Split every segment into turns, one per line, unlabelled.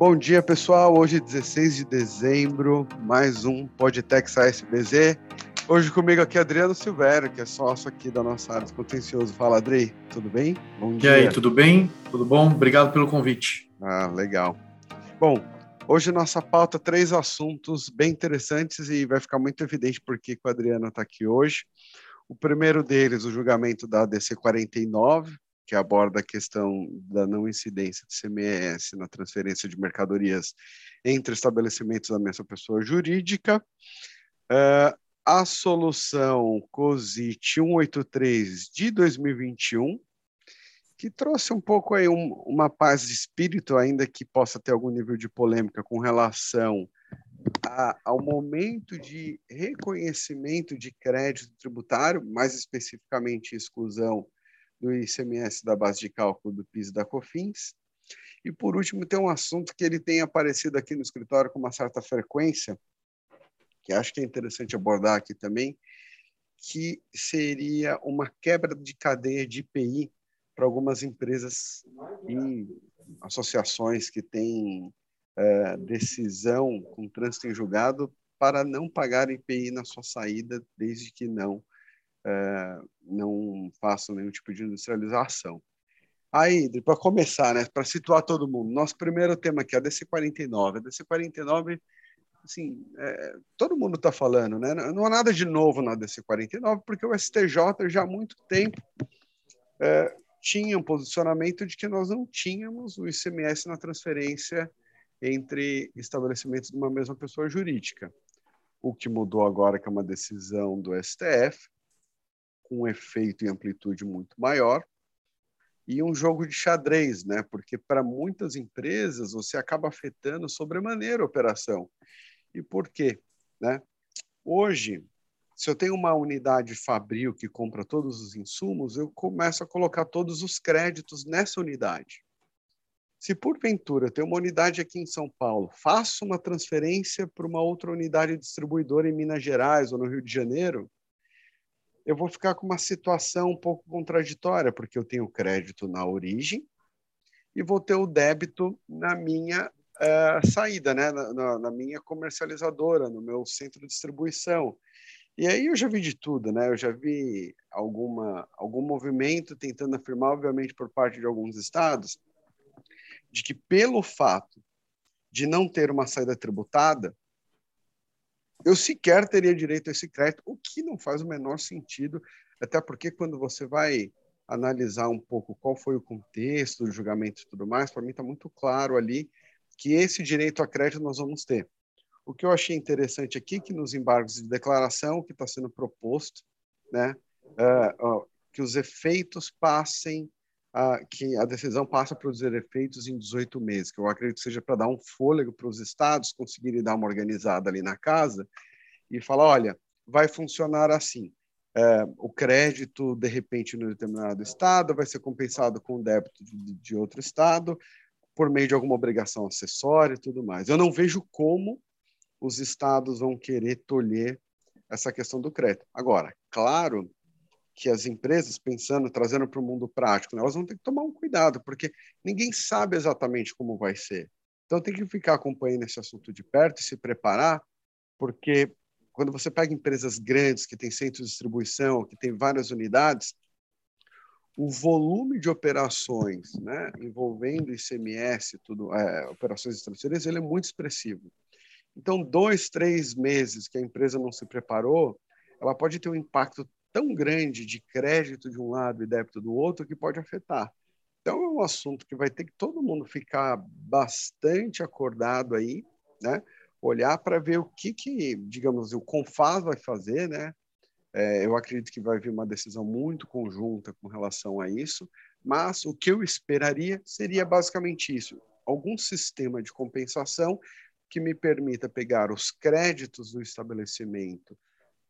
Bom dia, pessoal. Hoje, 16 de dezembro, mais um Podtex ASBZ. Hoje comigo aqui Adriano Silvério, que é sócio aqui da nossa área de contencioso. Fala, Adri, tudo bem?
Bom dia. E aí, tudo bem? Tudo bom? Obrigado pelo convite.
Ah, legal. Bom, hoje nossa pauta três assuntos bem interessantes e vai ficar muito evidente porque o Adriano está aqui hoje. O primeiro deles, o julgamento da ADC 49, que aborda a questão da não incidência de CMS na transferência de mercadorias entre estabelecimentos da mesma pessoa jurídica. Uh, a solução COSIT 183 de 2021, que trouxe um pouco aí um, uma paz de espírito, ainda que possa ter algum nível de polêmica com relação a, ao momento de reconhecimento de crédito tributário, mais especificamente exclusão do ICMS da base de cálculo do PIS e da COFINS. E, por último, tem um assunto que ele tem aparecido aqui no escritório com uma certa frequência, que acho que é interessante abordar aqui também, que seria uma quebra de cadeia de IPI para algumas empresas e associações que têm é, decisão com trânsito em julgado para não pagar IPI na sua saída, desde que não é, não façam nenhum tipo de industrialização. Aí, para começar, né, para situar todo mundo, nosso primeiro tema aqui é a DC49. A DC49, assim, é, todo mundo está falando, né? Não há nada de novo na DC49, porque o STJ já há muito tempo é, tinha um posicionamento de que nós não tínhamos o ICMS na transferência entre estabelecimentos de uma mesma pessoa jurídica. O que mudou agora, que é uma decisão do STF, com um efeito e amplitude muito maior, e um jogo de xadrez, né? Porque para muitas empresas você acaba afetando sobremaneira a operação. E por quê? Né? Hoje, se eu tenho uma unidade fabril que compra todos os insumos, eu começo a colocar todos os créditos nessa unidade. Se porventura eu tenho uma unidade aqui em São Paulo, faço uma transferência para uma outra unidade distribuidora em Minas Gerais ou no Rio de Janeiro, eu vou ficar com uma situação um pouco contraditória, porque eu tenho crédito na origem e vou ter o débito na minha uh, saída, né? Na, na, na, minha comercializadora, no meu centro de distribuição. E aí eu já vi de tudo, né? Eu já vi alguma, algum movimento tentando afirmar, obviamente, por parte de alguns estados, de que pelo fato de não ter uma saída tributada, eu sequer teria direito a esse crédito, o que não faz o menor sentido, até porque quando você vai analisar um pouco qual foi o contexto do julgamento e tudo mais, para mim está muito claro ali que esse direito a crédito nós vamos ter. O que eu achei interessante aqui que nos embargos de declaração que está sendo proposto, né, uh, uh, que os efeitos passem que a decisão passa a produzir efeitos em 18 meses, que eu acredito que seja para dar um fôlego para os estados conseguirem dar uma organizada ali na casa e falar, olha, vai funcionar assim. É, o crédito, de repente, no determinado estado vai ser compensado com o débito de, de outro estado por meio de alguma obrigação acessória e tudo mais. Eu não vejo como os estados vão querer tolher essa questão do crédito. Agora, claro que as empresas, pensando, trazendo para o mundo prático, né, elas vão ter que tomar um cuidado, porque ninguém sabe exatamente como vai ser. Então, tem que ficar acompanhando esse assunto de perto e se preparar, porque quando você pega empresas grandes, que têm centro de distribuição, que têm várias unidades, o volume de operações né, envolvendo ICMS, tudo, é, operações transferência, ele é muito expressivo. Então, dois, três meses que a empresa não se preparou, ela pode ter um impacto tão grande de crédito de um lado e débito do outro que pode afetar. Então, é um assunto que vai ter que todo mundo ficar bastante acordado aí, né? Olhar para ver o que, que, digamos, o Confaz vai fazer, né? É, eu acredito que vai vir uma decisão muito conjunta com relação a isso, mas o que eu esperaria seria basicamente isso: algum sistema de compensação que me permita pegar os créditos do estabelecimento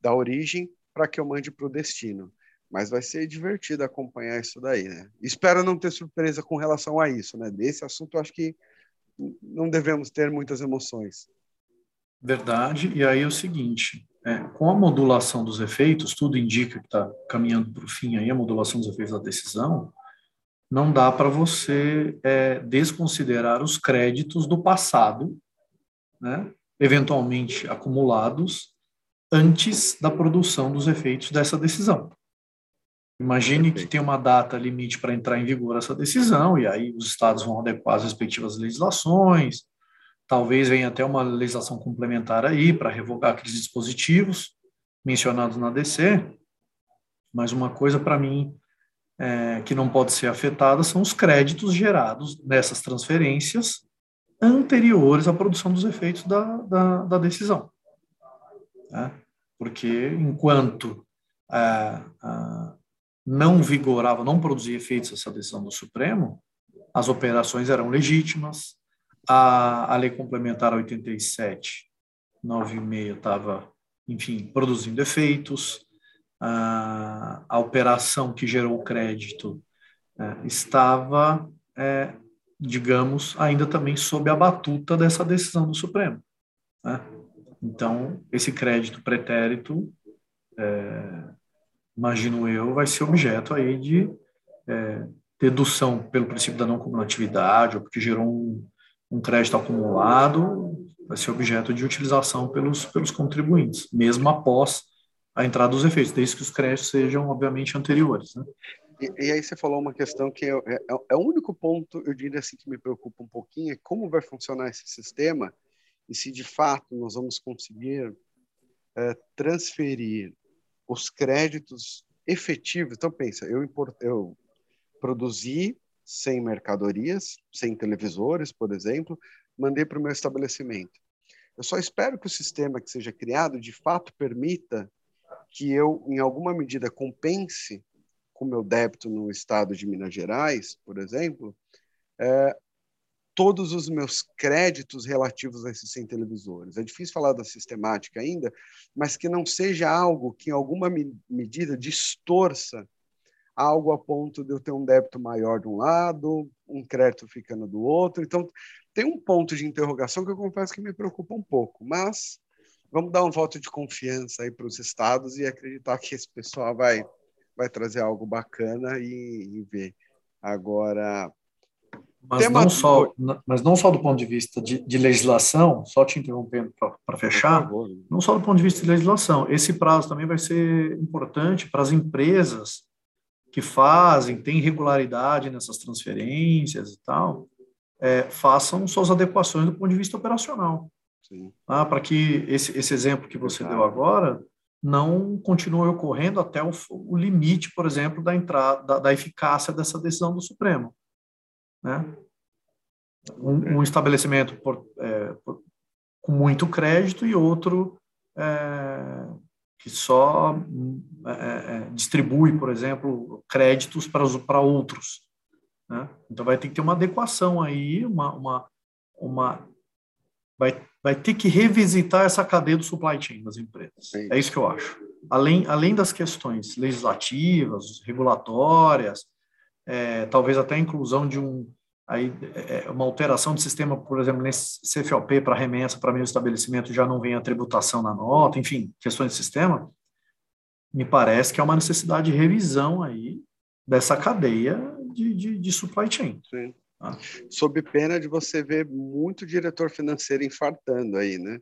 da origem para que eu mande para o destino. Mas vai ser divertido acompanhar isso daí, né? Espero não ter surpresa com relação a isso, né? Desse assunto, acho que não devemos ter muitas emoções.
Verdade. E aí é o seguinte: é, com a modulação dos efeitos, tudo indica que está caminhando para o fim aí a modulação dos efeitos da decisão. não dá para você é, desconsiderar os créditos do passado, né, eventualmente acumulados, antes da produção dos efeitos dessa decisão. Imagine que tem uma data limite para entrar em vigor essa decisão, e aí os estados vão adequar as respectivas legislações, talvez venha até uma legislação complementar aí para revogar aqueles dispositivos mencionados na DC, mas uma coisa para mim é, que não pode ser afetada são os créditos gerados nessas transferências anteriores à produção dos efeitos da, da, da decisão. Né? Porque enquanto é, não vigorava, não produzia efeitos essa decisão do Supremo, as operações eram legítimas, a, a lei complementar 87, 96 estava, enfim, produzindo efeitos, a, a operação que gerou o crédito é, estava, é, digamos, ainda também sob a batuta dessa decisão do Supremo. Né? Então, esse crédito pretérito, é, imagino eu, vai ser objeto aí de é, dedução pelo princípio da não cumulatividade, ou porque gerou um, um crédito acumulado, vai ser objeto de utilização pelos, pelos contribuintes, mesmo após a entrada dos efeitos, desde que os créditos sejam, obviamente, anteriores. Né?
E, e, aí você falou uma questão que é, é, é, o único ponto, eu diria assim, que me preocupa um pouquinho, é como vai funcionar esse sistema e se de fato nós vamos conseguir é, transferir os créditos efetivos. Então, pensa, eu, import, eu produzi 100 mercadorias, 100 televisores, por exemplo, mandei para o meu estabelecimento. Eu só espero que o sistema que seja criado, de fato, permita que eu, em alguma medida, compense com o meu débito no estado de Minas Gerais, por exemplo, é, todos os meus créditos relativos a esses 100 televisores. É difícil falar da sistemática ainda, mas que não seja algo que, em alguma medida, distorça algo a ponto de eu ter um débito maior de um lado, um crédito ficando do outro. Então, tem um ponto de interrogação que eu confesso que me preocupa um pouco, mas vamos dar um voto de confiança aí para os estados e acreditar que esse pessoal vai, vai trazer algo bacana e, e ver. Agora.
Mas não, só, mas não só do ponto de vista de, de legislação, só te interrompendo para fechar, não só do ponto de vista de legislação, esse prazo também vai ser importante para as empresas que fazem, têm regularidade nessas transferências e tal, é, façam suas adequações do ponto de vista operacional. Ah, para que esse, esse exemplo que você deu agora não continue ocorrendo até o, o limite, por exemplo, da entrada da, da, eficácia dessa decisão do Supremo. Né? Um, um estabelecimento por, é, por, com muito crédito e outro é, que só é, é distribui, por exemplo, créditos para, para outros. Né? Então vai ter que ter uma adequação aí, uma, uma, uma vai vai ter que revisitar essa cadeia do supply chain das empresas. É isso que eu acho. Além, além das questões legislativas, regulatórias, é, talvez até a inclusão de um aí é, uma alteração do sistema, por exemplo, nesse CFOP para remessa para meio estabelecimento já não vem a tributação na nota, enfim, questões de sistema, me parece que é uma necessidade de revisão aí dessa cadeia de, de, de supply chain.
Sim. Ah. Sob pena de você ver muito diretor financeiro infartando aí, né?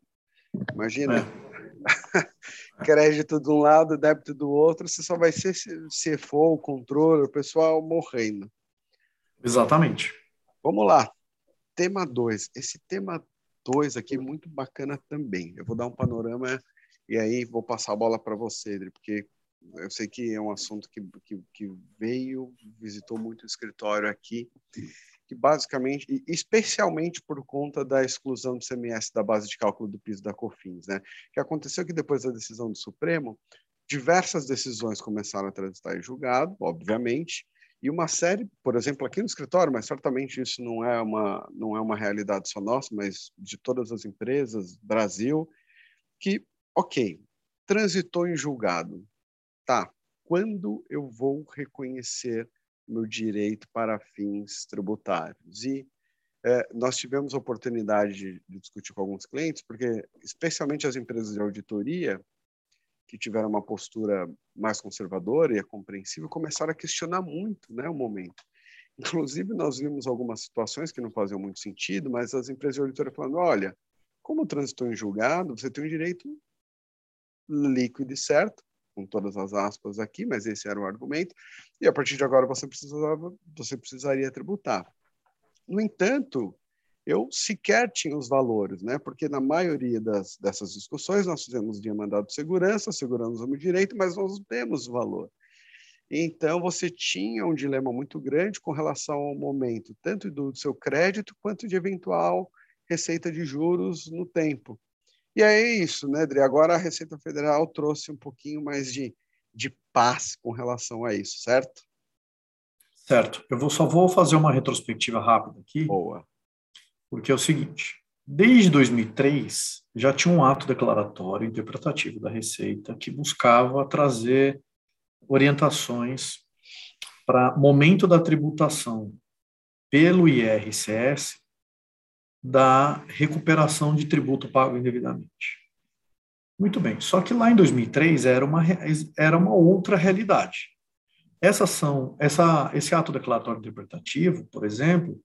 Imagina. É. Crédito de um lado, débito do outro, você só vai ser se for o controle, o pessoal morrendo.
Exatamente.
Vamos lá. Tema 2. Esse tema 2 aqui é muito bacana também. Eu vou dar um panorama e aí vou passar a bola para você, Edri, porque eu sei que é um assunto que, que, que veio, visitou muito o escritório aqui que basicamente, especialmente por conta da exclusão do CMS da base de cálculo do piso da COFINS, né? que aconteceu que depois da decisão do Supremo, diversas decisões começaram a transitar em julgado, obviamente, e uma série, por exemplo, aqui no escritório, mas certamente isso não é uma não é uma realidade só nossa, mas de todas as empresas, Brasil, que, ok, transitou em julgado, tá? Quando eu vou reconhecer meu direito para fins tributários. E é, nós tivemos a oportunidade de, discutir com alguns clientes, porque, especialmente as empresas de auditoria, que tiveram uma postura mais conservadora e é compreensível, começaram a questionar muito né, o momento. Inclusive, nós vimos algumas situações que não faziam muito sentido, mas as empresas de auditoria falando, olha, como transitou em julgado, você tem um direito líquido e certo, com todas as aspas aqui, mas esse era o argumento, e a partir de agora você, precisava, você precisaria tributar. No entanto, eu sequer tinha os valores, né? porque na maioria das, dessas discussões nós fizemos via mandado de segurança, seguramos o direito, mas nós não temos o valor. Então, você tinha um dilema muito grande com relação ao momento, tanto do seu crédito quanto de eventual receita de juros no tempo. E aí é isso, né, Adri? Agora a Receita Federal trouxe um pouquinho mais de, de paz com relação a isso, certo?
Certo. Eu vou, só vou fazer uma retrospectiva rápida aqui.
Boa.
Porque é o seguinte: desde 2003 já tinha um ato declaratório interpretativo da Receita que buscava trazer orientações para momento da tributação pelo IRCS da recuperação de tributo pago indevidamente. Muito bem, só que lá em 2003 era uma, era uma outra realidade. Essa ação, essa, esse ato declaratório interpretativo, por exemplo,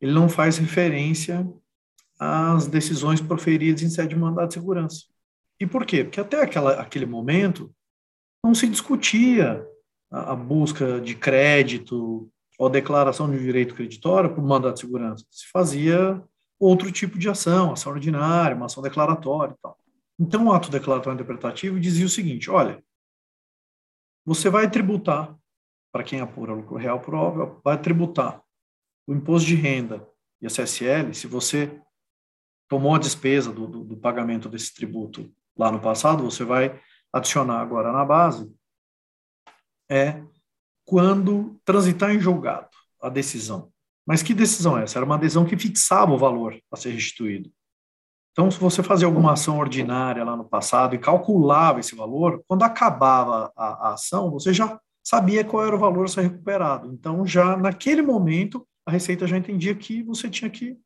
ele não faz referência às decisões proferidas em sede de mandado de segurança. E por quê? Porque até aquela, aquele momento não se discutia a, a busca de crédito ou declaração de direito creditório por mandado de segurança. Se fazia outro tipo de ação, ação ordinária, uma ação declaratória e tal. Então, o ato declaratório interpretativo dizia o seguinte: olha, você vai tributar, para quem apura lucro real por óbvio, vai tributar o imposto de renda e a CSL, se você tomou a despesa do, do, do pagamento desse tributo lá no passado, você vai adicionar agora na base é quando transitar em julgado a decisão. Mas que decisão é essa? Era uma decisão que fixava o valor a ser restituído. Então, se você fazia alguma ação ordinária lá no passado e calculava esse valor, quando acabava a, a ação, você já sabia qual era o valor a ser recuperado. Então, já naquele momento, a Receita já entendia que você tinha que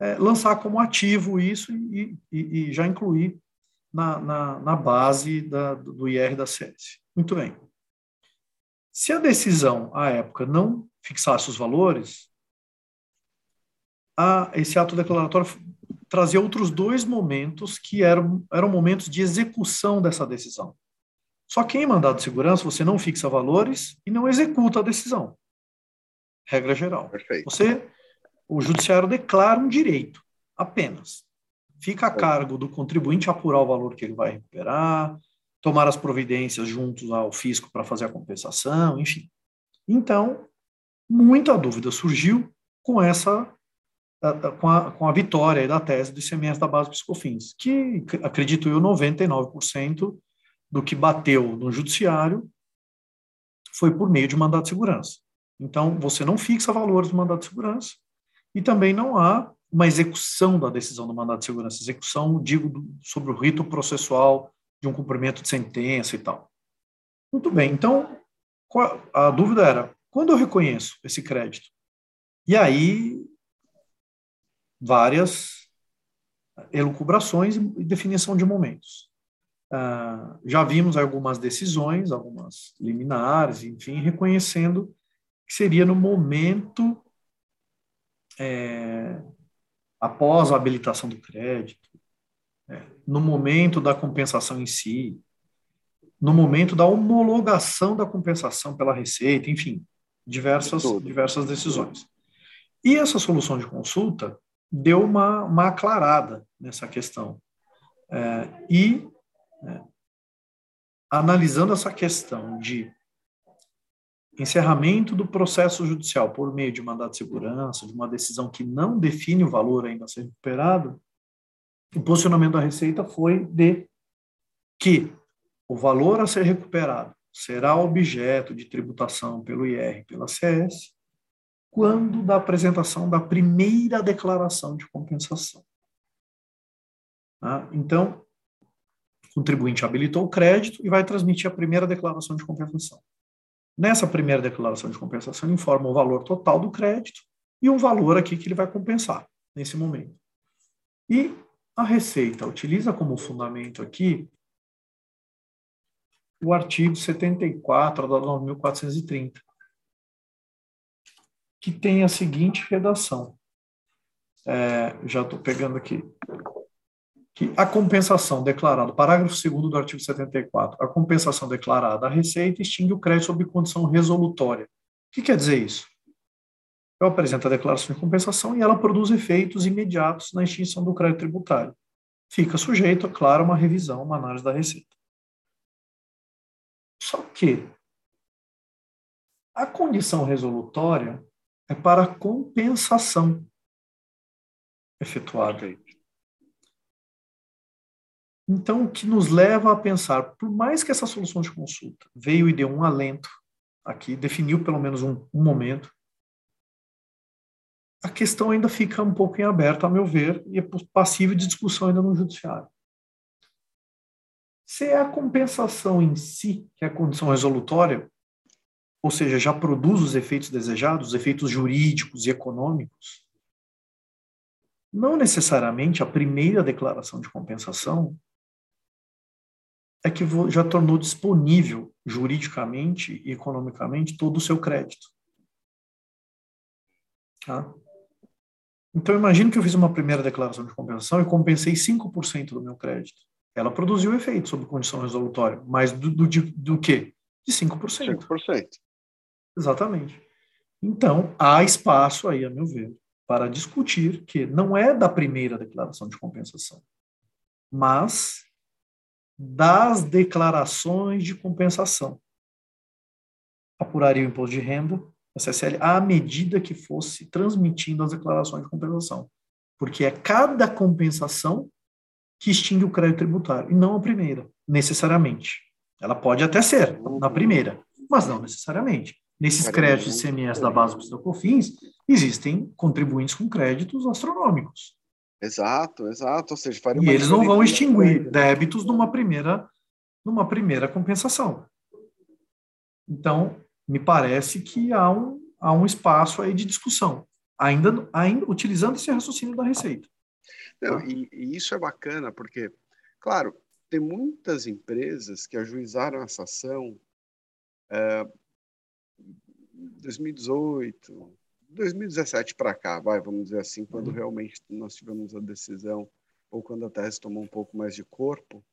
é, lançar como ativo isso e, e, e já incluir na, na, na base da, do IR da CS. Muito bem. Se a decisão, à época, não fixasse os valores, a, esse ato declaratório trazia outros dois momentos que eram, eram momentos de execução dessa decisão. Só que em mandado de segurança, você não fixa valores e não executa a decisão. Regra geral.
Perfeito.
Você, o judiciário declara um direito, apenas. Fica a cargo do contribuinte apurar o valor que ele vai recuperar, tomar as providências junto ao fisco para fazer a compensação, enfim. Então, muita dúvida surgiu com essa com a, com a vitória da tese do ICMS da base dos COFINS, que, acredito eu, 99% do que bateu no judiciário foi por meio de mandado de segurança. Então, você não fixa valores do mandado de segurança e também não há uma execução da decisão do mandado de segurança, execução, digo, sobre o rito processual de um cumprimento de sentença e tal. Muito bem, então a dúvida era, quando eu reconheço esse crédito? E aí, várias elucubrações e definição de momentos. Uh, já vimos algumas decisões, algumas liminares, enfim, reconhecendo que seria no momento é, após a habilitação do crédito, né, no momento da compensação em si, no momento da homologação da compensação pela Receita, enfim, diversas, diversas decisões. E essa solução de consulta deu uma, uma aclarada nessa questão. É, e, é, analisando essa questão de encerramento do processo judicial por meio de mandado de segurança, de uma decisão que não define o valor ainda a ser recuperado, o posicionamento da Receita foi de que o valor a ser recuperado será objeto de tributação pelo IR e pela CS quando da apresentação da primeira declaração de compensação. Tá? Então, o contribuinte habilitou o crédito e vai transmitir a primeira declaração de compensação. Nessa primeira declaração de compensação, informa o valor total do crédito e um valor aqui que ele vai compensar nesse momento. E a Receita utiliza como fundamento aqui o artigo 74 da 9.430, que tem a seguinte redação. É, já estou pegando aqui. Que a compensação declarada, parágrafo 2 do artigo 74, a compensação declarada à Receita extingue o crédito sob condição resolutória. O que quer dizer isso? Eu apresento a declaração de compensação e ela produz efeitos imediatos na extinção do crédito tributário. Fica sujeito, é claro, a uma revisão, uma análise da Receita. Só que a condição resolutória é para compensação efetuada. Então, o que nos leva a pensar, por mais que essa solução de consulta veio e deu um alento aqui, definiu pelo menos um, um momento, a questão ainda fica um pouco em aberto, a meu ver, e é passível de discussão ainda no judiciário. Se é a compensação em si, que é a condição resolutória, ou seja, já produz os efeitos desejados, os efeitos jurídicos e econômicos, não necessariamente a primeira declaração de compensação é que já tornou disponível juridicamente e economicamente todo o seu crédito. Tá? Então, imagine que eu fiz uma primeira declaração de compensação e compensei 5% do meu crédito. Ela produziu efeito sob condição resolutória, mas do, do, do quê? De 5%. 5%. Exatamente. Então, há espaço aí, a meu ver, para discutir que não é da primeira declaração de compensação, mas das declarações de compensação. Apuraria o imposto de renda, SSL, à medida que fosse transmitindo as declarações de compensação. Porque é cada compensação que extingue o crédito tributário, e não a primeira, necessariamente. Ela pode até ser na primeira, mas não necessariamente. Nesses créditos de CMS da base do COFINS, existem contribuintes com créditos astronômicos.
Exato, exato. Ou seja,
e eles não vão extinguir débitos numa primeira, numa primeira compensação. Então, me parece que há um, há um espaço aí de discussão, ainda, ainda utilizando esse raciocínio da Receita.
Não, e, e, isso é bacana, porque, claro, tem muitas empresas que ajuizaram essa ação é, 2018, 2017 para cá, vai, vamos dizer assim, quando uhum. realmente nós tivemos a decisão, ou quando a tese tomou um pouco mais de corpo,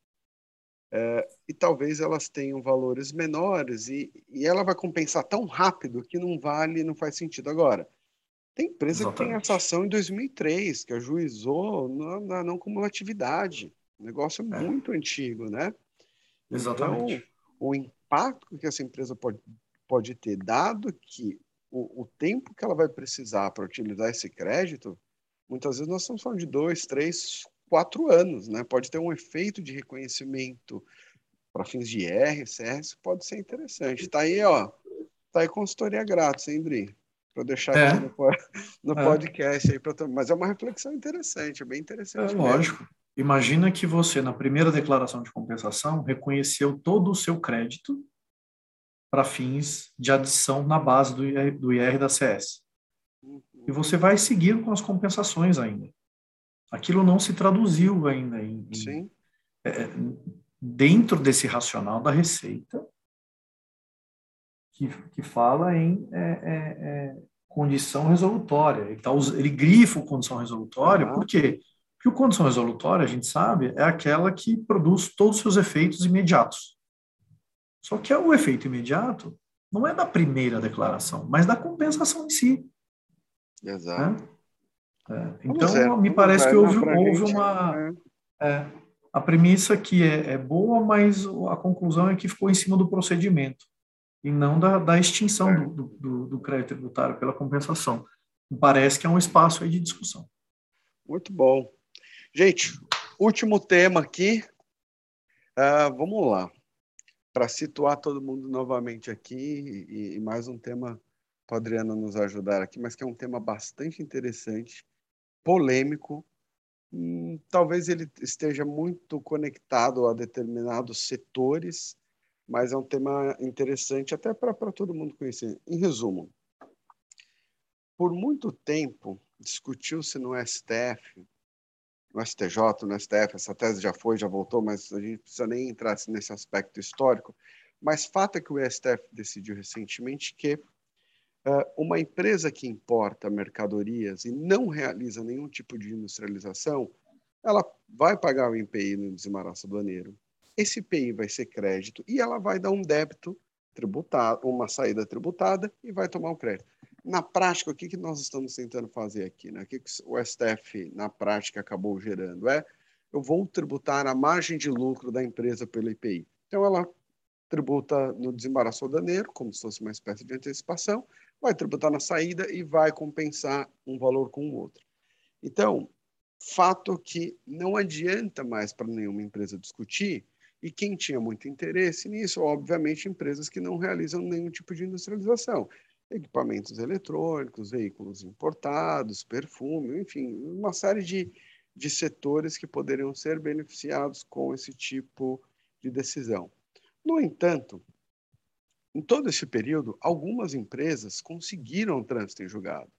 é, e talvez elas tenham valores menores e, e ela vai compensar tão rápido que não vale, não faz sentido. Agora, tem empresa Exatamente. que tem essa ação em 2003, que ajuizou na, na não cumulatividade. Um negócio é. muito antigo, né?
Exatamente.
Então, o impacto que essa empresa pode, pode ter, dado que o, o tempo que ela vai precisar para utilizar esse crédito, muitas vezes nós estamos falando de dois, três, quatro anos, né? Pode ter um efeito de reconhecimento para fins de IR, CS, pode ser interessante. Tá aí, ó. Tá aí consultoria grátis, hein, Dri? Para deixar é. aqui no, no é. podcast aí, pra, mas é uma reflexão interessante, é bem interessante.
É, lógico. Imagina que você, na primeira declaração de compensação, reconheceu todo o seu crédito para fins de adição na base do IR, do IR da CS. E você vai seguir com as compensações ainda. Aquilo não se traduziu ainda em, em é, dentro desse racional da receita que, que fala em é, é, é condição resolutória. Ele, tá, ele grifa o condição resolutória, uhum. por quê? Porque o condição resolutória, a gente sabe, é aquela que produz todos os seus efeitos imediatos. Só que o efeito imediato não é da primeira declaração, mas da compensação em si.
Exato.
Né? É, então, me parece que houve, houve uma. Né? É, a premissa que é, é, boa, mas a conclusão é que ficou em cima do procedimento e não da, da extinção é. do, do, do, crédito tributário pela compensação. Parece que é um espaço aí de discussão.
Muito bom. Gente, último tema aqui. Uh, vamos lá para situar todo mundo novamente aqui, e, e mais um tema para Adriana nos ajudar aqui, mas que é um tema bastante interessante, polêmico, hum, talvez ele esteja muito conectado a determinados setores, mas é um tema interessante até para todo mundo conhecer. Em resumo, por muito tempo discutiu-se no STF no STJ, no STF, essa tese já foi, já voltou, mas a gente precisa nem entrar nesse aspecto histórico. Mas fato é que o STF decidiu recentemente que uma empresa que importa mercadorias e não realiza nenhum tipo de industrialização, ela vai pagar o IPI no desembaraço aduaneiro. Esse IPI vai ser crédito e ela vai dar um débito tributado, uma saída tributada e vai tomar o crédito. Na prática, o que, que nós estamos tentando fazer aqui? Né? O que, que o STF, na prática, acabou gerando? É, eu vou tributar a margem de lucro da empresa pelo IPI. Então, ela tributa no desembaraço aduaneiro, como se fosse uma espécie de antecipação, vai tributar na saída e vai compensar um valor com o outro. Então, fato que não adianta mais para nenhuma empresa discutir, e quem tinha muito interesse nisso, obviamente, empresas que não realizam nenhum tipo de industrialização. Equipamentos eletrônicos, veículos importados, perfume, enfim, uma série de, de setores que poderiam ser beneficiados com esse tipo de decisão. No entanto, em todo esse período, algumas empresas conseguiram trânsito em julgado.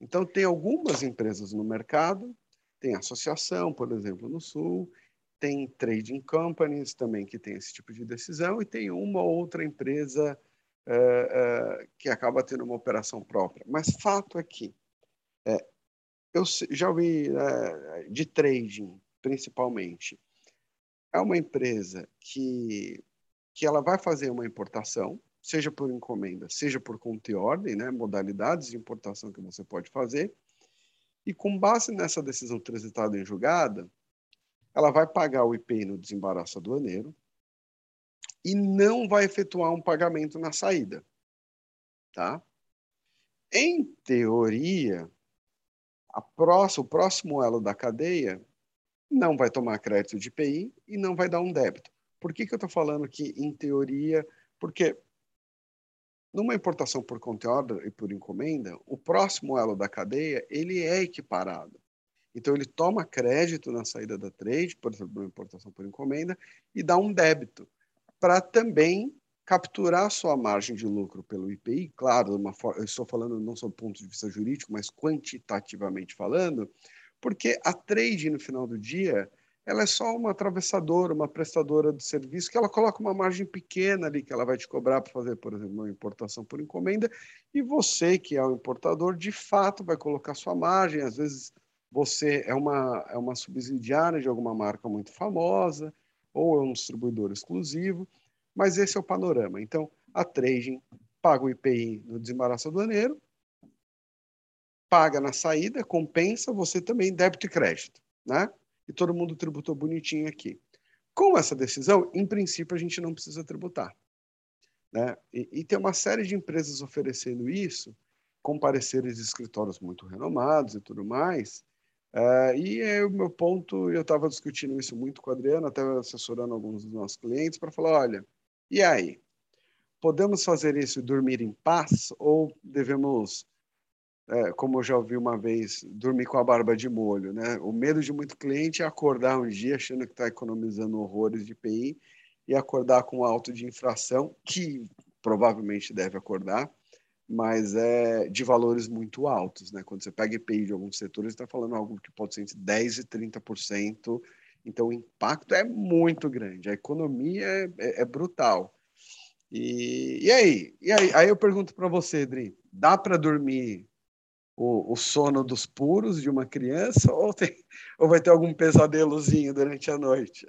Então, tem algumas empresas no mercado, tem associação, por exemplo, no Sul, tem trading companies também que tem esse tipo de decisão, e tem uma outra empresa uh, uh, que acaba tendo uma operação própria. Mas fato é que é, eu já ouvi uh, de trading, principalmente, é uma empresa que, que ela vai fazer uma importação, seja por encomenda, seja por conta e ordem, né, modalidades de importação que você pode fazer, e com base nessa decisão transitada em julgada, ela vai pagar o IPI no desembaraço aduaneiro e não vai efetuar um pagamento na saída, tá? Em teoria, próxima, o próximo elo da cadeia não vai tomar crédito de IPI e não vai dar um débito. Por que, que eu estou falando que, em teoria, porque numa importação por conta e por encomenda, o próximo elo da cadeia ele é equiparado. Então ele toma crédito na saída da trade, por exemplo, numa importação por encomenda, e dá um débito para também capturar sua margem de lucro pelo IPI, claro, uma, eu estou falando não só do ponto de vista jurídico, mas quantitativamente falando, porque a trade, no final do dia, ela é só uma atravessadora, uma prestadora de serviço, que ela coloca uma margem pequena ali que ela vai te cobrar para fazer, por exemplo, uma importação por encomenda, e você, que é o importador, de fato vai colocar sua margem, às vezes você é uma, é uma subsidiária de alguma marca muito famosa, ou é um distribuidor exclusivo, mas esse é o panorama. Então, a trading paga o IPI no desembaraço aduaneiro, paga na saída, compensa você também débito e crédito, né? E todo mundo tributou bonitinho aqui. Com essa decisão, em princípio, a gente não precisa tributar. Né? E, e tem uma série de empresas oferecendo isso, com pareceres de escritórios muito renomados e tudo mais. Uh, e é o meu ponto, eu estava discutindo isso muito com a Adriana, até assessorando alguns dos nossos clientes, para falar: olha, e aí? Podemos fazer isso e dormir em paz? Ou devemos é, como eu já ouvi uma vez, dormir com a barba de molho. Né? O medo de muito cliente é acordar um dia achando que está economizando horrores de PI e acordar com alto de infração, que provavelmente deve acordar, mas é de valores muito altos. Né? Quando você pega IPI de alguns setores, está falando algo que pode ser entre 10% e 30%, então o impacto é muito grande, a economia é, é, é brutal. E, e aí? E aí? Aí eu pergunto para você, Dri, dá para dormir o, o, sono dos puros de uma criança ou, tem, ou vai ter algum pesadelozinho durante a noite?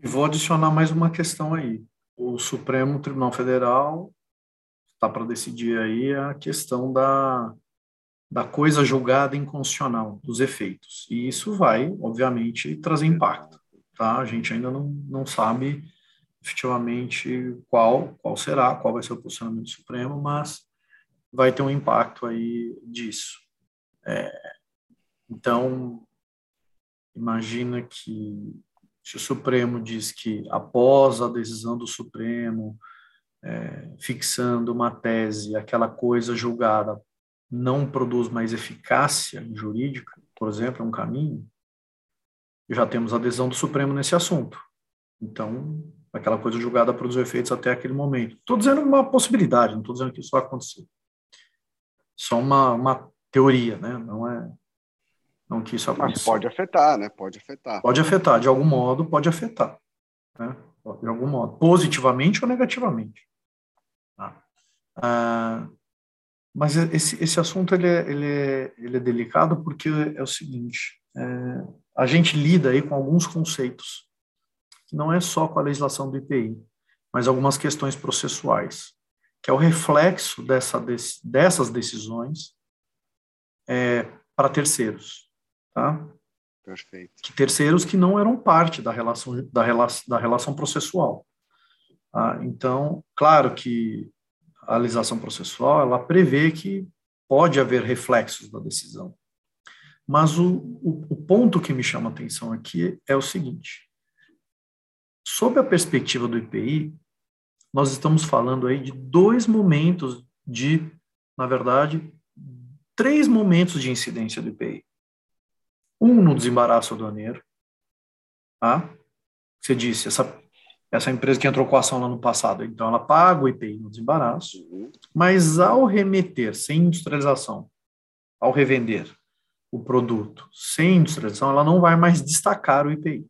E vou adicionar mais uma questão aí. O Supremo Tribunal Federal está para decidir aí a questão da, da coisa julgada inconstitucional, dos efeitos. E isso vai, obviamente, trazer impacto. Tá? A gente ainda não, não sabe efetivamente qual, qual será, qual vai ser o posicionamento do Supremo, mas vai ter um impacto aí disso. É, então, imagina que se o Supremo diz que após a decisão do Supremo é, fixando uma tese, aquela coisa julgada não produz mais eficácia jurídica, por exemplo, é um caminho, já temos adesão do Supremo nesse assunto. Então, aquela coisa julgada produziu efeitos até aquele momento. Estou dizendo uma possibilidade, não estou dizendo que isso vai acontecer só uma, uma teoria, né? Não é não que isso aconteça.
Mas pode afetar, né? Pode afetar.
Pode afetar, de algum modo, pode afetar. Né? De algum modo, positivamente ou negativamente. Ah, mas esse, esse assunto ele é, ele, é, ele é delicado porque é o seguinte, é, a gente lida aí com alguns conceitos, que não é só com a legislação do IPI, mas algumas questões processuais, que é o reflexo dessa, dessas decisões é, para terceiros, tá?
Perfeito.
Que terceiros que não eram parte da relação, da relação, da relação processual. Ah, então, claro que a legislação processual ela prevê que pode haver reflexos da decisão. Mas o, o, o ponto que me chama a atenção aqui é o seguinte: sob a perspectiva do IPI, nós estamos falando aí de dois momentos de, na verdade, três momentos de incidência do IPI. Um no desembaraço aduaneiro, tá? Você disse, essa essa empresa que entrou com a ação lá no passado. Então, ela paga o IPI no desembaraço, uhum. mas ao remeter sem industrialização, ao revender o produto sem industrialização, ela não vai mais destacar o IPI.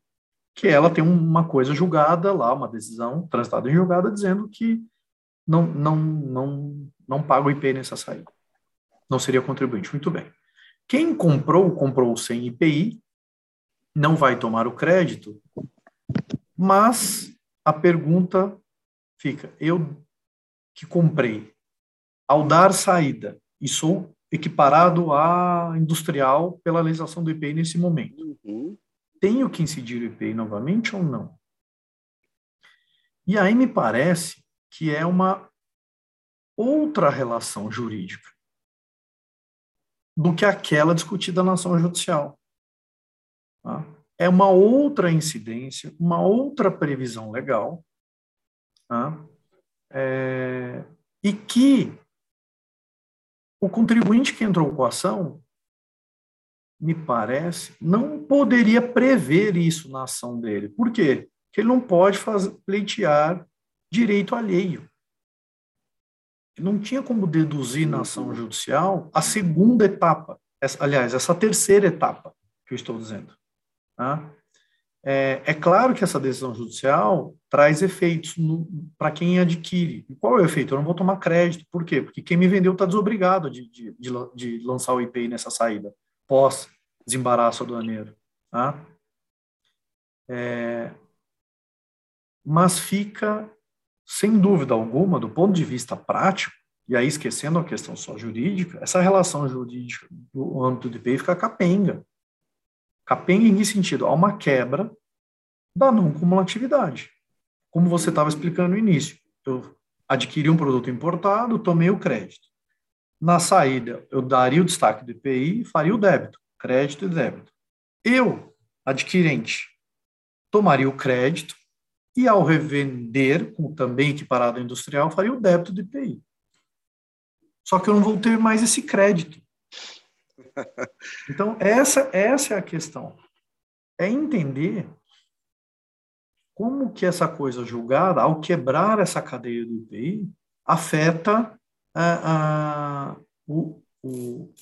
Que ela tem uma coisa julgada lá, uma decisão transitada em julgada, dizendo que não, não, não, não paga o IPI nessa saída. Não seria contribuinte. Muito bem. Quem comprou, comprou sem IPI, não vai tomar o crédito, mas a pergunta fica: eu que comprei, ao dar saída, e sou equiparado a industrial pela legislação do IPI nesse momento, uhum. tenho que incidir o IPI novamente ou não? E aí me parece que é uma outra relação jurídica do que aquela discutida na ação judicial. Tá? É uma outra incidência, uma outra previsão legal, tá? é, e que o contribuinte que entrou com a ação, me parece, não poderia prever isso na ação dele. Por quê? Porque ele não pode fazer, pleitear direito alheio. Ele não tinha como deduzir na ação judicial a segunda etapa, essa, aliás, essa terceira etapa que eu estou dizendo. Tá? É, é, claro que essa decisão judicial traz efeitos para quem adquire. E qual é o efeito? Eu não vou tomar crédito. Por quê? Porque quem me vendeu está desobrigado de, de, de, de, lançar o IPI nessa saída, pós desembaraço aduaneiro. Tá? É, mas fica, sem dúvida alguma, do ponto de vista prático, e aí esquecendo a questão só jurídica, essa relação jurídica do âmbito do IPI fica capenga. Capenga em que sentido? Há uma quebra da não cumulatividade. Como você estava explicando no início, eu adquiri um produto importado, tomei o crédito. Na saída, eu daria o destaque do IPI e faria o débito, crédito e débito. Eu, adquirente, tomaria o crédito e, ao revender, com também equiparado industrial, faria o débito do IPI. Só que eu não vou ter mais esse crédito. Então, essa, essa é a questão. É entender como que essa coisa julgada, ao quebrar essa cadeia do IPI, afeta a, a, o, o,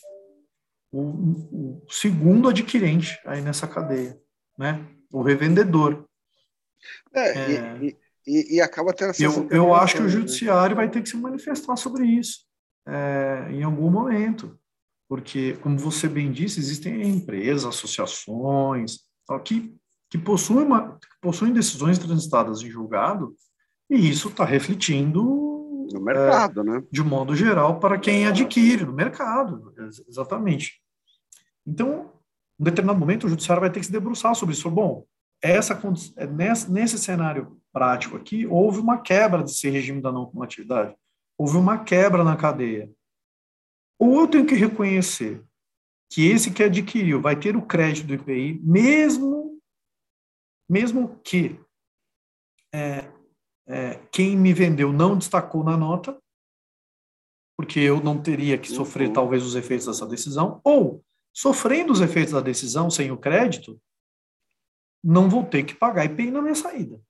o, o, segundo adquirente aí nessa cadeia, né? o revendedor.
É, é, e, e, e, acaba tendo essa
Eu, eu acho que o né? judiciário vai ter que se manifestar sobre isso é, em algum momento porque, como você bem disse, existem empresas, associações que, que, possuem, uma, que possuem decisões transitadas em julgado, e isso está refletindo
no mercado, é, né?
De modo geral, para quem adquire no mercado, exatamente. Então, em determinado momento, o judiciário vai ter que se debruçar sobre isso. Bom, essa, é, nesse, nesse cenário prático aqui, houve uma quebra desse regime da não cumulatividade, houve uma quebra na cadeia. Ou eu tenho que reconhecer que esse que adquiriu vai ter o crédito do IPI, mesmo, mesmo que é, é, quem me vendeu não destacou na nota, porque eu não teria que sofrer uhum. talvez os efeitos dessa decisão, ou sofrendo os efeitos da decisão sem o crédito, não vou ter que pagar IPI na minha saída.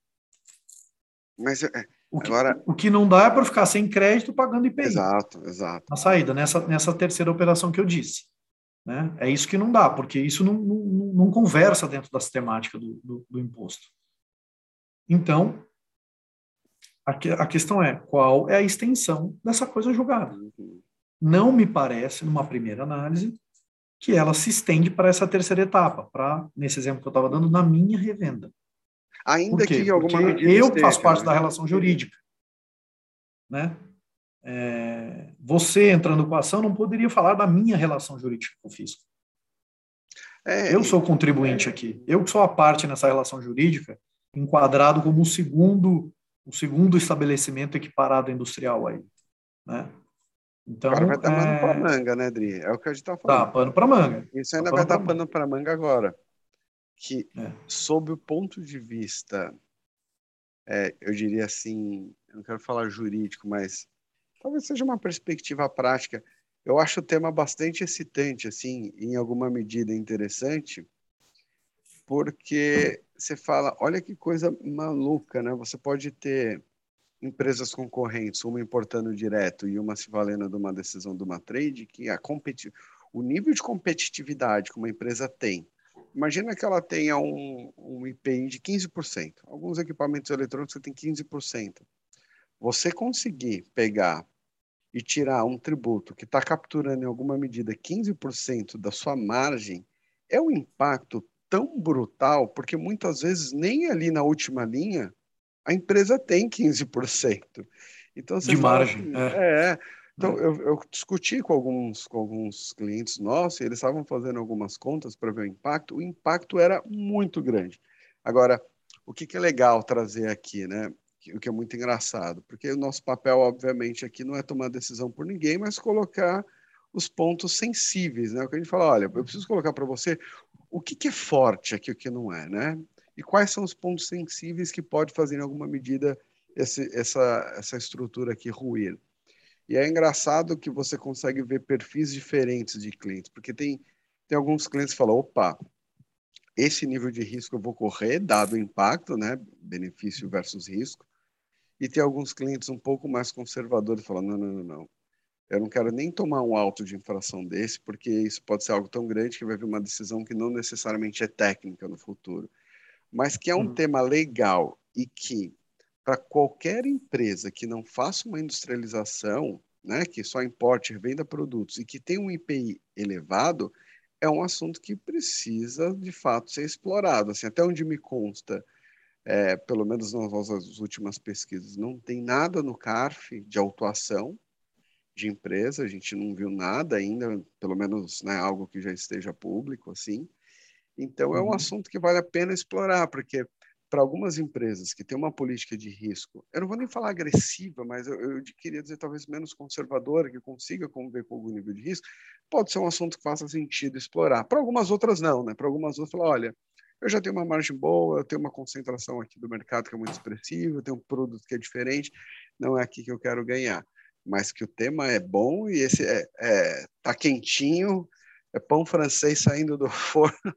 Mas é,
o que, Agora, o que não dá é para ficar sem crédito pagando IPI.
Exato, exato.
Na saída, nessa, nessa terceira operação que eu disse. Né? É isso que não dá, porque isso não, não, não conversa dentro da sistemática do, do, do imposto. Então, A, que, a questão é qual é a extensão dessa coisa julgada. Uhum. Não me parece, numa primeira análise, que ela se estende para essa terceira etapa, para, nesse exemplo que eu estava dando, na minha revenda.
Ainda que alguma
Porque
medida
eu
esteja,
faço parte
né?
da relação jurídica. Né? É, você entrando com a ação não poderia falar da minha relação jurídica com o fisco.
É,
Eu sou o contribuinte aqui. Eu que sou a parte nessa relação jurídica, enquadrado como o segundo, o segundo estabelecimento equiparado industrial aí. Né? Então,
Agora vai dar pano
é,
para manga, né, Dri? É o que a gente está
dá
falando.
pano para manga.
Isso ainda
Dá
vai
pano
dar pano para manga agora. Que,
É.
sob o ponto de vista, é, eu diria assim, eu não quero falar jurídico, mas talvez seja uma perspectiva prática. Eu acho o tema bastante excitante, assim, em alguma medida interessante, porque você fala, olha que coisa maluca, né? Você pode ter empresas concorrentes, uma importando direto e uma se valendo de uma decisão de uma trade, que a competi o nível de competitividade que uma empresa tem. Imagina que ela tenha um, um IPI de 15%. Alguns equipamentos eletrônicos você tem 15%. Você conseguir pegar e tirar um tributo que está capturando em alguma medida 15% da sua margem, é um impacto tão brutal, porque muitas vezes nem ali na última linha a empresa tem 15%. Então você
De margem,
assim,
é.
é. Então eu, eu discuti com alguns com alguns clientes nossos, e eles estavam fazendo algumas contas para ver o impacto. O impacto era muito grande. Agora, o que, que é legal trazer aqui, né? O que é muito engraçado, porque o nosso papel, obviamente, aqui não é tomar decisão por ninguém, mas colocar os pontos sensíveis, né? O que a gente fala, olha, eu preciso colocar para você o que, que é forte aqui, o que não é, né? E quais são os pontos sensíveis que pode fazer, em alguma medida, esse, essa, essa estrutura aqui ruir. E é engraçado que você consegue ver perfis diferentes de clientes, porque tem, tem alguns clientes que falam, opa, esse nível de risco eu vou correr, dado o impacto, né? Benefício versus risco. E tem alguns clientes um pouco mais conservadores falando, não, não, não, não. Eu não quero nem tomar um auto de infração desse, porque isso pode ser algo tão grande que vai vir uma decisão que não necessariamente é técnica no futuro, mas que é um
Uhum.
tema legal e que, para qualquer empresa que não faça uma industrialização, né, que só importe e venda produtos e que tem um IPI elevado, é um assunto que precisa, de fato, ser explorado. Assim, até onde me consta, é, pelo menos nas nossas últimas pesquisas, não tem nada no CARF de autuação de empresa, a gente não viu nada ainda, pelo menos né, algo que já esteja público, assim. Então, é um
Uhum.
assunto que vale a pena explorar, porque para algumas empresas que têm uma política de risco, eu não vou nem falar agressiva, mas eu, eu queria dizer talvez menos conservadora, que consiga conviver com algum nível de risco, pode ser um assunto que faça sentido explorar. Para algumas outras, não, né? Para algumas outras, falar, olha, eu já tenho uma margem boa, eu tenho uma concentração aqui do mercado que é muito expressiva, eu tenho um produto que é diferente, não é aqui que eu quero ganhar. Mas que o tema é bom e esse é, é tá quentinho, é pão francês saindo do forno,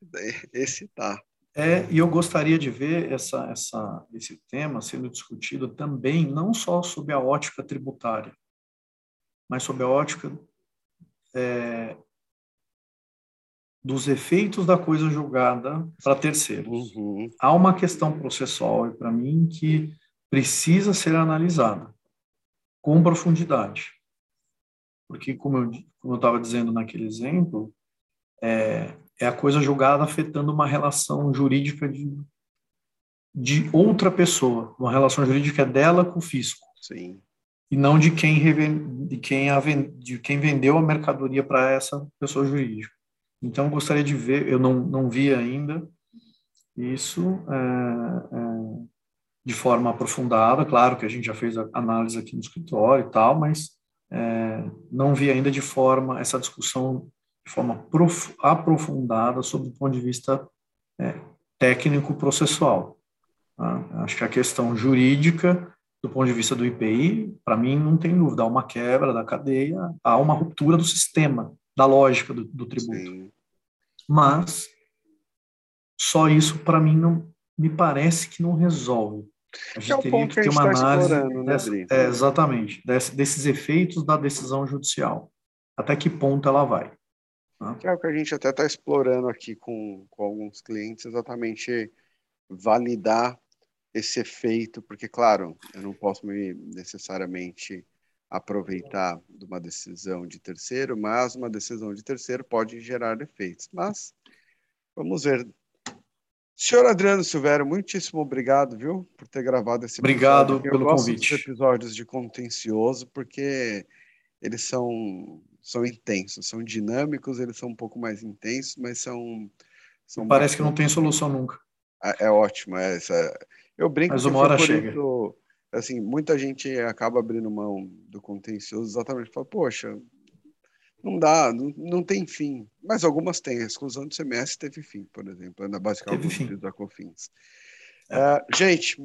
esse tá.
É, e eu gostaria de ver essa, essa, esse tema sendo discutido também, não só sob a ótica tributária, mas sob a ótica é, dos efeitos da coisa julgada para terceiros.
Uhum.
Há uma questão processual, para mim, que precisa ser analisada com profundidade. Porque, como eu estava dizendo naquele exemplo, é, é a coisa julgada afetando uma relação jurídica de, de outra pessoa, uma relação jurídica dela com o fisco,
Sim.
e não de quem, reven- de quem, a de quem vendeu a mercadoria para essa pessoa jurídica. Então, eu gostaria de ver, eu não, não vi ainda isso é, é, de forma aprofundada, claro que a gente já fez a análise aqui no escritório e tal, mas é, não vi ainda de forma, essa discussão de forma prof, aprofundada sob o ponto de vista é, técnico-processual. Tá? Acho que a questão jurídica, do ponto de vista do IPI, para mim não tem dúvida, há uma quebra da cadeia, há uma ruptura do sistema, da lógica do, do tributo.
Sim.
Mas só isso, para mim, não me parece que não resolve. A
é
gente teria
ponto
que ter uma
está
análise
né,
dessa,
Dri?
é, exatamente, desse, desses efeitos da decisão judicial. Até que ponto ela vai. Tá?
Que é o que a gente até está explorando aqui com, com alguns clientes, exatamente validar esse efeito, porque, claro, eu não posso me necessariamente aproveitar de uma decisão de terceiro, mas uma decisão de terceiro pode gerar efeitos. Mas vamos ver. Senhor Adriano Silvério, muitíssimo obrigado, viu, por ter gravado esse
Obrigado episódio. pelo convite.
episódios de contencioso, porque eles são são intensos, são dinâmicos, eles são um pouco mais intensos, mas são. são
Parece que não tem solução nunca.
É, é ótimo, é essa. Eu brinco.
Mas uma hora chega.
Isso, assim, muita gente acaba abrindo mão do contencioso exatamente fala, poxa, não dá, não, não tem fim. Mas algumas têm. A exclusão do semestre teve fim, por exemplo, na base da Cofins. É. Uh, gente,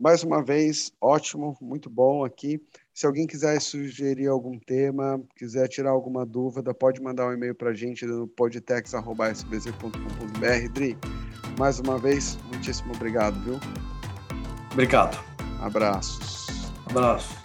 mais uma vez, ótimo, muito bom aqui. Se alguém quiser sugerir algum tema, quiser tirar alguma dúvida, pode mandar um e-mail para a gente no podtex.sbz.com.br. Dri, mais uma vez, muitíssimo obrigado, viu?
Obrigado.
Abraços.
Abraço.